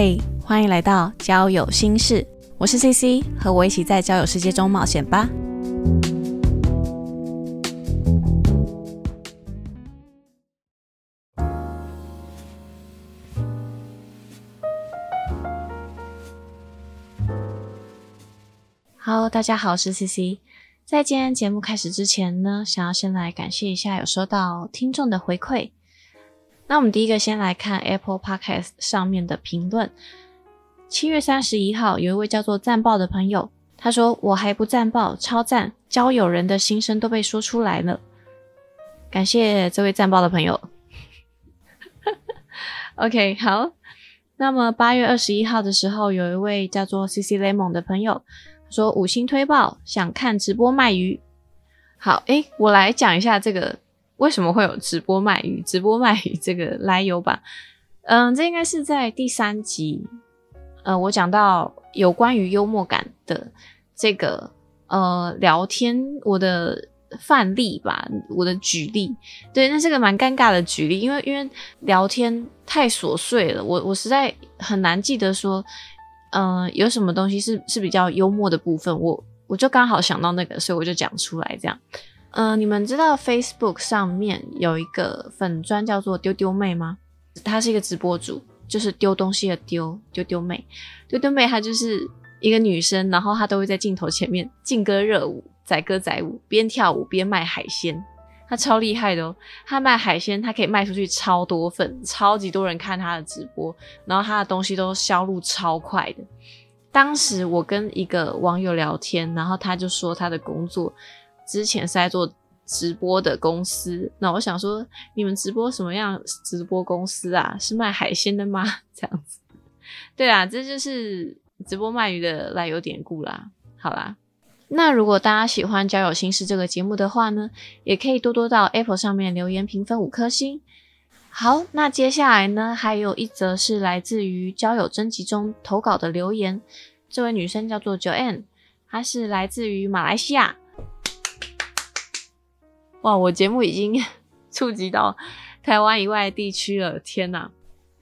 嘿，欢迎来到交友心事，我是 CC，和我一起在交友世界中冒险吧。Hello，大家好，我是 CC。在今天节目开始之前呢，想要先来感谢一下有收到听众的回馈。那我们第一个先来看 Apple Podcast 上面的评论。七月三十一号，有一位叫做赞爆的朋友，他说：“我还不赞爆，超赞！交友人的心声都被说出来了。”感谢这位赞爆的朋友。OK，好。那么八月二十一号的时候，有一位叫做 CC Lemon 的朋友说：“五星推爆，想看直播卖鱼。”好，诶，我来讲一下这个。为什么会有直播卖鱼？直播卖鱼这个来由吧，嗯，这应该是在第三集，呃，我讲到有关于幽默感的这个呃聊天，我的范例吧，我的举例，对，那是个蛮尴尬的举例，因为因为聊天太琐碎了，我我实在很难记得说，嗯，有什么东西是是比较幽默的部分，我我就刚好想到那个，所以我就讲出来这样。嗯，你们知道 Facebook 上面有一个粉砖叫做丢丢妹吗？她是一个直播主，就是丢东西的丢丢丢妹。丢丢妹她就是一个女生，然后她都会在镜头前面劲歌热舞、载歌载舞，边跳舞边卖海鲜。她超厉害的哦，她卖海鲜，她可以卖出去超多份，超级多人看她的直播，然后她的东西都销路超快的。当时我跟一个网友聊天，然后他就说他的工作。之前是在做直播的公司，那我想说，你们直播什么样直播公司啊？是卖海鲜的吗？这样子，对啊，这就是直播卖鱼的来由典故啦。好啦，那如果大家喜欢《交友心事》这个节目的话呢，也可以多多到 Apple 上面留言评分五颗星。好，那接下来呢，还有一则是来自于交友征集中投稿的留言，这位女生叫做 Joanne，她是来自于马来西亚。哇，我节目已经 触及到台湾以外地区了，天哪！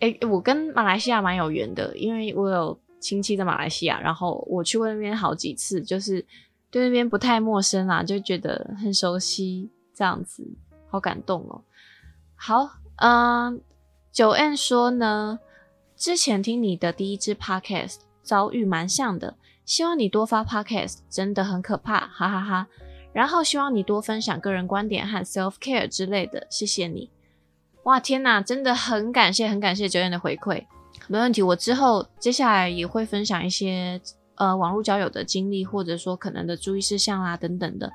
哎，我跟马来西亚蛮有缘的，因为我有亲戚在马来西亚，然后我去过那边好几次，就是对那边不太陌生啦，就觉得很熟悉，这样子，好感动哦。好，嗯，九 N 说呢，之前听你的第一支 Podcast 遭遇蛮像的，希望你多发 Podcast，真的很可怕，哈哈哈。然后希望你多分享个人观点和 self care 之类的，谢谢你。哇，天哪，真的很感谢，很感谢九燕的回馈。没问题，我之后接下来也会分享一些呃网络交友的经历，或者说可能的注意事项啦等等的。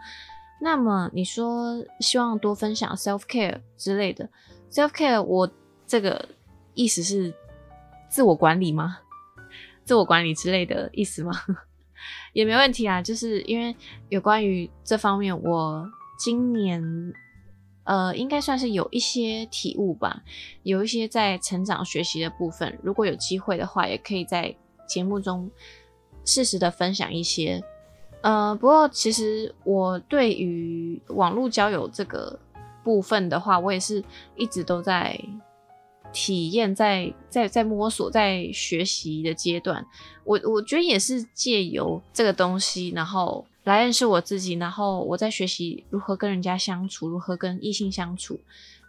那么你说希望多分享 self care 之类的，self care 我这个意思是自我管理吗？自我管理之类的意思吗？也没问题啊，就是因为有关于这方面，我今年呃应该算是有一些体悟吧，有一些在成长学习的部分。如果有机会的话，也可以在节目中适时的分享一些。呃，不过其实我对于网络交友这个部分的话，我也是一直都在。体验在在在摸索在学习的阶段，我我觉得也是借由这个东西，然后来认识我自己，然后我在学习如何跟人家相处，如何跟异性相处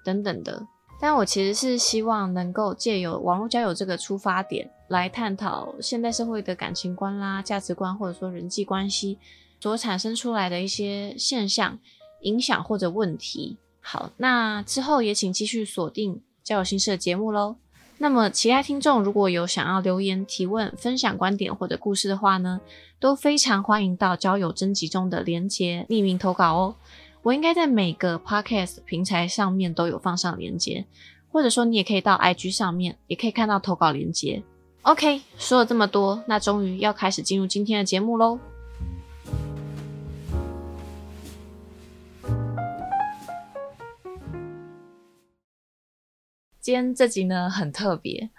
等等的。但我其实是希望能够借由网络交友这个出发点来探讨现代社会的感情观啦、价值观或者说人际关系所产生出来的一些现象、影响或者问题。好，那之后也请继续锁定。交友心事的节目喽。那么，其他听众如果有想要留言提问、分享观点或者故事的话呢，都非常欢迎到交友征集中的连接匿名投稿哦。我应该在每个 podcast 平台上面都有放上连接，或者说你也可以到 IG 上面也可以看到投稿连接。OK，说了这么多，那终于要开始进入今天的节目喽。今天这集呢很特别，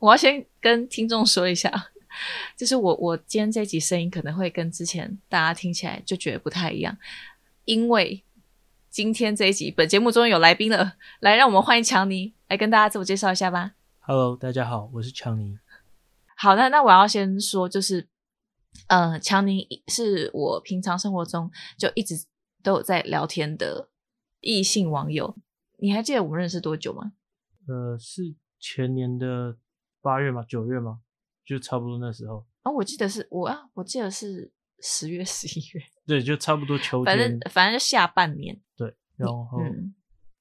我要先跟听众说一下，就是我我今天这集声音可能会跟之前大家听起来就觉得不太一样，因为今天这一集本节目终于有来宾了，来让我们欢迎强尼来跟大家自我介绍一下吧。Hello，大家好，我是强尼。好的，那我要先说，就是，呃，强尼是我平常生活中就一直都有在聊天的异性网友。你还记得我们认识多久吗？呃，是前年的八月吗？九月吗？就差不多那时候。哦，我记得是我啊，我记得是十月、十一月，对，就差不多秋天反天正。反正就下半年。对，然后、嗯，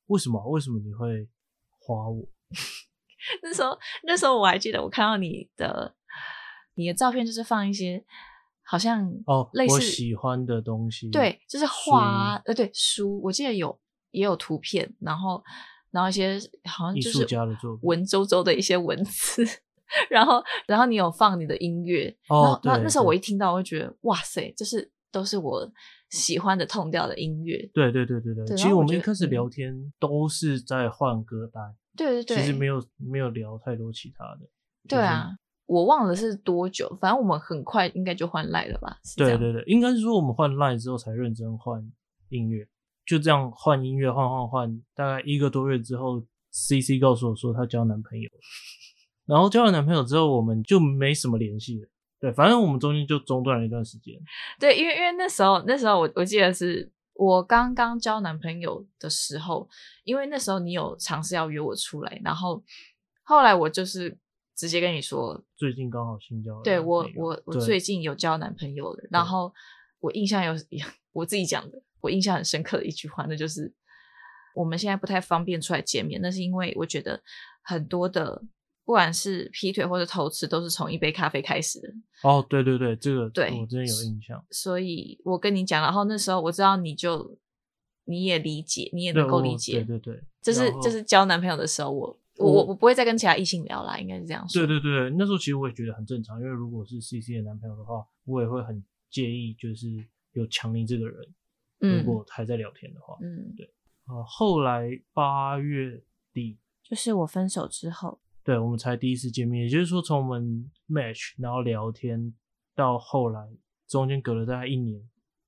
为什么？为什么你会花我？那时候那时候我还记得，我看到你的你的照片，就是放一些好像哦，类似我喜欢的东西。对，就是画啊，呃，对，书，我记得有也有图片，然后然后一些好像就是文绉绉的一些文字，然后然后你有放你的音乐，哦然后然后对那时候我一听到，我会觉得哇塞，就是都是我喜欢的痛调的音乐，对对对对对，对其实我们一开始嗯聊天都是在换歌单，对对对，其实没有没有聊太多其他的。对啊，我忘了是多久，反正我们很快应该就换赖了吧？对对对，应该是说我们换 Line 之后才认真换音乐，就这样换音乐换换换，大概一个多月之后，CC 告诉我说她交男朋友，然后交了男朋友之后，我们就没什么联系了。对，反正我们中间就中断了一段时间。对，因为因为那时候那时候我我记得是我刚刚交男朋友的时候，因为那时候你有尝试要约我出来，然后后来我就是直接跟你说，最近刚好新交了对我我我最近有交男朋友了，然后我印象有 我自己讲的，我印象很深刻的一句话，那就是我们现在不太方便出来见面，那是因为我觉得很多的不管是劈腿或者偷吃，都是从一杯咖啡开始的。哦，对对对，这个对我真的有印象。所以我跟你讲，然后那时候我知道你就你也理解，你也能够理解，对对对，这是然后这是交男朋友的时候，我我我我不会再跟其他异性聊啦，应该是这样说。对对对，那时候其实我也觉得很正常，因为如果是 CC 的男朋友的话，我也会很介意，就是有强尼这个人，嗯如果还在聊天的话。嗯，对。啊，后来八月底，就是我分手之后，对我们才第一次见面，也就是说从我们 match 然后聊天到后来，中间隔了大概一年，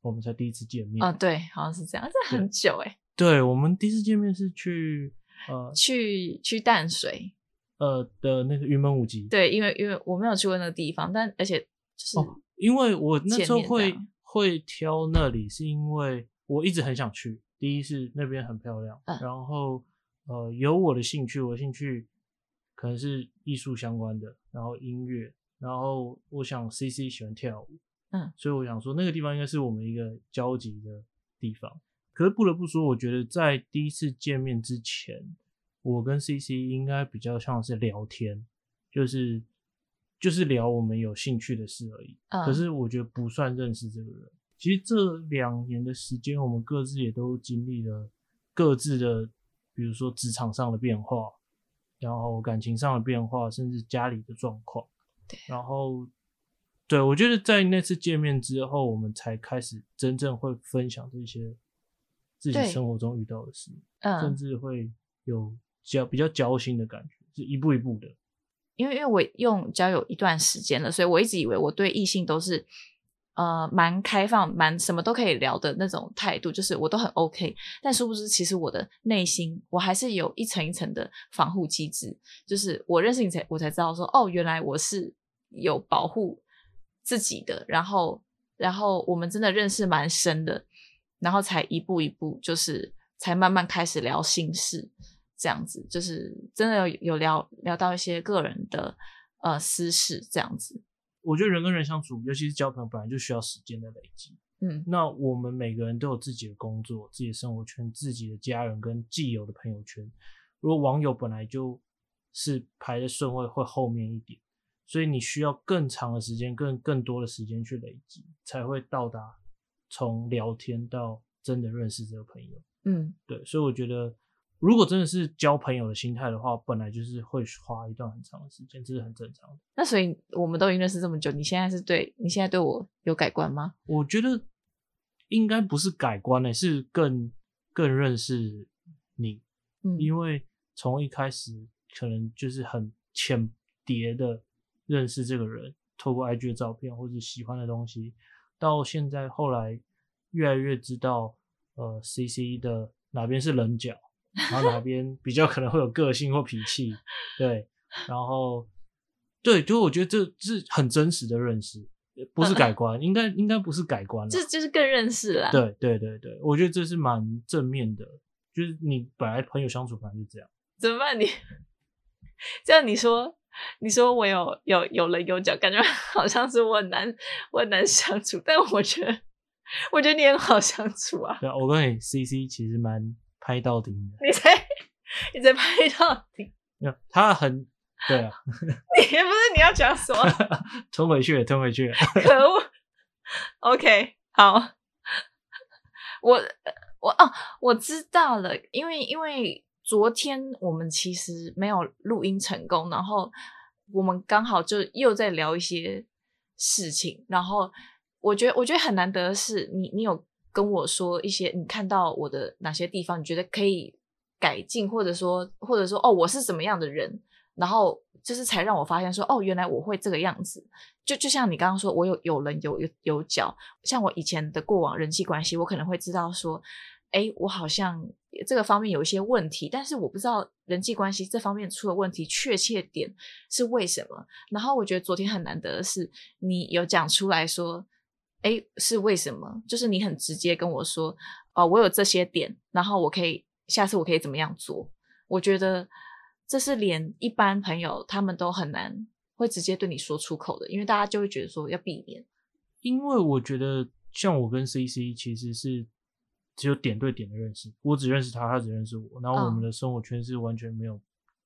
我们才第一次见面。哦，对，好像是这样，这很久哎、对，我们第一次见面是去呃去去淡水，呃的那个云门舞集。对，因为因为我没有去过那个地方，但而且就是、哦，因为我那时候会样会挑那里，是因为我一直很想去。第一是那边很漂亮，嗯然后呃有我的兴趣，我的兴趣可能是艺术相关的，然后音乐，然后我想 C C 喜欢跳舞，嗯，所以我想说那个地方应该是我们一个交集的地方。可是不得不说，我觉得在第一次见面之前，我跟 C C 应该比较像是聊天，就是就是聊我们有兴趣的事而已。嗯可是我觉得不算认识这个人。其实这两年的时间，我们各自也都经历了各自的，比如说职场上的变化，然后感情上的变化，甚至家里的状况。对然后，对我觉得在那次见面之后，我们才开始真正会分享这些自己生活中遇到的事，甚嗯，至会有交比较交心的感觉，是一步一步的。因为因为我用交友一段时间了，所以我一直以为我对异性都是呃蛮开放、蛮什么都可以聊的那种态度，就是我都很 OK。但殊不知，其实我的内心我还是有一层一层的防护机制，就是我认识你才我才知道说，哦，原来我是有保护自己的，然后然后我们真的认识蛮深的，然后才一步一步就是才慢慢开始聊心事。这样子，就是真的有有聊聊到一些个人的呃私事，这样子，我觉得人跟人相处，尤其是交朋友，本来就需要时间的累积。嗯那我们每个人都有自己的工作、自己的生活圈、自己的家人跟既有的朋友圈。如果网友本来就是排的顺位会后面一点，所以你需要更长的时间、更更多的时间去累积，才会到达从聊天到真的认识这个朋友。嗯，对，所以我觉得，如果真的是交朋友的心态的话，本来就是会花一段很长的时间，这是很正常的。那所以我们都已经认识这么久，你现在是对你现在对我有改观吗？我觉得应该不是改观呢、是更更认识你，嗯，因为从一开始可能就是很浅碟的认识这个人，透过 IG 的照片或者喜欢的东西，到现在后来越来越知道，呃，CC 的哪边是棱角，然后哪边比较可能会有个性或脾气，对，然后对，就我觉得这是很真实的认识，不是改观，应该应该不是改观了。这就是更认识了。对对对对，我觉得这是蛮正面的，就是你本来朋友相处反正就这样。怎么办？你这样你说，你说我有有有棱有角，感觉 好像是我很难我很难相处，但我觉得我觉得你很好相处啊。对啊，我跟你 C C 其实蛮拍到底的。你在你在拍到底？没有，他很对啊。你不是你要讲什么？吞回去，吞回去。可恶。OK，好。我我哦，我知道了，因为因为。昨天我们其实没有录音成功，然后我们刚好就又在聊一些事情，然后我觉得我觉得很难得的是，你你有跟我说一些你看到我的哪些地方，你觉得可以改进，或者说或者说哦我是怎么样的人，然后就是才让我发现说哦原来我会这个样子，就就像你刚刚说我有有人有有有脚，像我以前的过往人际关系，我可能会知道说。哎，我好像这个方面有一些问题，但是我不知道人际关系这方面出了问题，确切点是为什么。然后我觉得昨天很难得的是，你有讲出来说，哎，是为什么？就是你很直接跟我说，哦，我有这些点，然后我可以下次我可以怎么样做？我觉得这是连一般朋友他们都很难会直接对你说出口的，因为大家就会觉得说要避免。因为我觉得像我跟 C C 其实是。只有点对点的认识，我只认识他，他只认识我，然后我们的生活圈是完全没有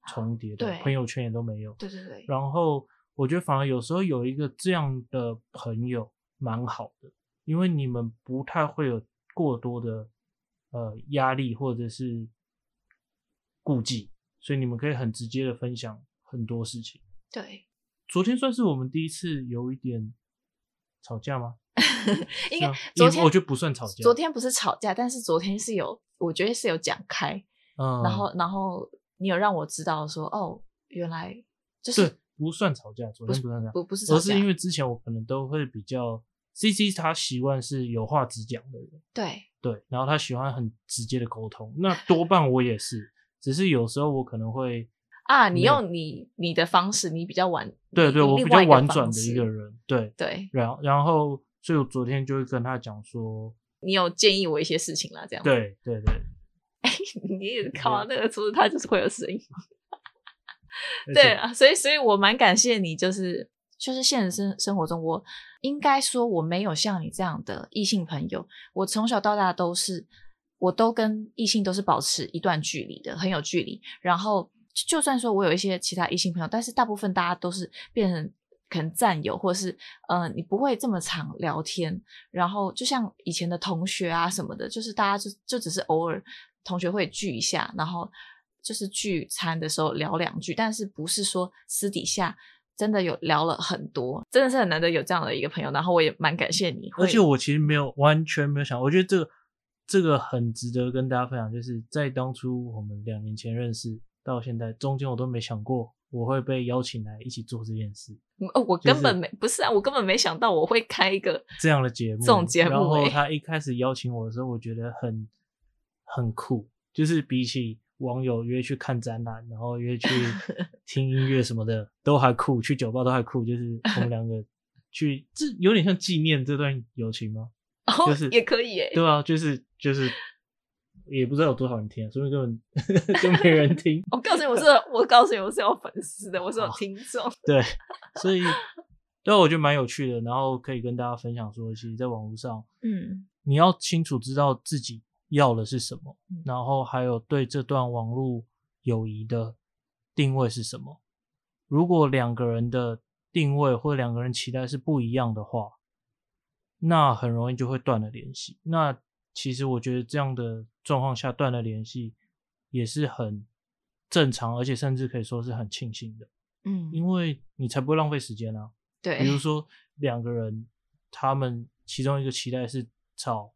重叠的，朋友圈也都没有。对对对。然后我觉得反而有时候有一个这样的朋友蛮好的，因为你们不太会有过多的呃压力或者是顾忌，所以你们可以很直接的分享很多事情。对。昨天算是我们第一次有一点吵架吗？应该昨天我觉得不算吵架。昨天不是吵架，但是昨天是有，我觉得是有讲开。嗯，然后然后你有让我知道说，哦，原来就是不算吵架。昨天不算吵架，不不是，而是因为之前我可能都会比较，C C 他习惯是有话直讲的人。对对，然后他喜欢很直接的沟通。那多半我也是，只是有时候我可能会啊，你用你你的方式，你比较婉，对对，我比较婉转的一个人。对对，然后然后。所以我昨天就会跟他讲说，你有建议我一些事情啦，这样。对对对。哎，你也靠那个桌子，它就是会有声音。对啊，所以所以我蛮感谢你，就是就是现实生生活中，我应该说我没有像你这样的异性朋友。我从小到大都是，我都跟异性都是保持一段距离的，很有距离。然后就算说我有一些其他异性朋友，但是大部分大家都是变成。可能战友，或者是呃，你不会这么常聊天。然后就像以前的同学啊什么的，就是大家就就只是偶尔同学会聚一下，然后就是聚餐的时候聊两句，但是不是说私底下真的有聊了很多，真的是很难得有这样的一个朋友。然后我也蛮感谢你，而且我其实没有完全没有想，我觉得这个这个很值得跟大家分享，就是在当初我们两年前认识到现在，中间我都没想过。我会被邀请来一起做这件事。哦，我根本没不是啊，我根本没想到我会开一个这样的节目。这种节目，然后他一开始邀请我的时候，我觉得很很酷，就是比起网友约去看展览，然后约去 听音乐什么的都还酷，去酒吧都还酷。就是我们两个 去，这有点像纪念这段友情吗？哦，就是也可以诶。对啊，就是就是。也不知道有多少人听，啊所以根本就没人听。我告诉你，我是我告诉你，我是有粉丝的，我是有听众。对，所以对我觉得蛮有趣的，然后可以跟大家分享说，其实，在网络上，嗯，你要清楚知道自己要的是什么，然后还有对这段网络友谊的定位是什么。如果两个人的定位或两个人期待是不一样的话，那很容易就会断了联系。那其实我觉得这样的状况下断了联系也是很正常，而且甚至可以说是很庆幸的。嗯，因为你才不会浪费时间啊。对，比如说两个人，他们其中一个期待是找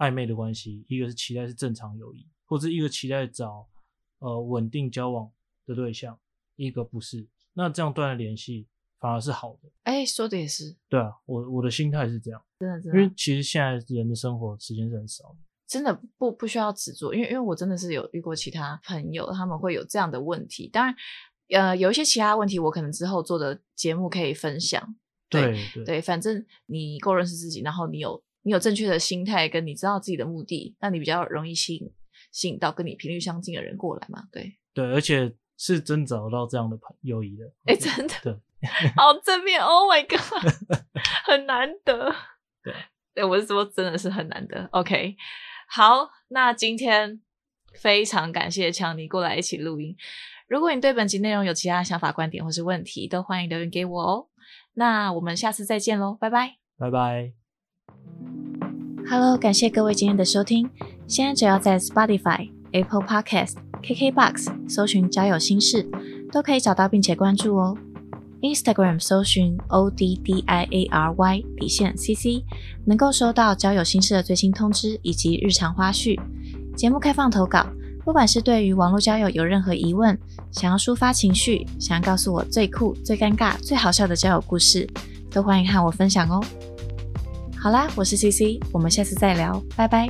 暧昧的关系，一个是期待是正常友谊，或者一个期待找呃稳定交往的对象，一个不是，那这样断了联系。反而是好的，哎，说的也是，对啊，我我的心态是这样，真的真的，因为其实现在人的生活时间是很少的，真的不不需要执着，因为因为我真的是有遇过其他朋友，他们会有这样的问题，当然呃，有一些其他问题，我可能之后做的节目可以分享。对对对，反正你够认识自己，然后你有你有正确的心态，跟你知道自己的目的，那你比较容易吸引吸引到跟你频率相近的人过来嘛。对对，而且是真找到这样的朋友谊的。哎，真的，对，好正面，Oh my god，很难得。对，对我是说真的是很难得。OK，好，那今天非常感谢强尼过来一起录音。如果你对本集内容有其他想法、观点或是问题，都欢迎留言给我哦。那我们下次再见喽，拜拜，拜拜。Hello，感谢各位今天的收听。现在只要在 Spotify、Apple Podcast、KKBox 搜寻“交友心事”，都可以找到并且关注哦。Instagram 搜寻 O D D I A R Y 底线 CC，能够收到交友心事的最新通知以及日常花絮。节目开放投稿，不管是对于网络交友有任何疑问，想要抒发情绪，想要告诉我最酷、最尴尬、最好笑的交友故事，都欢迎和我分享哦。好啦，我是 CC，我们下次再聊，拜拜。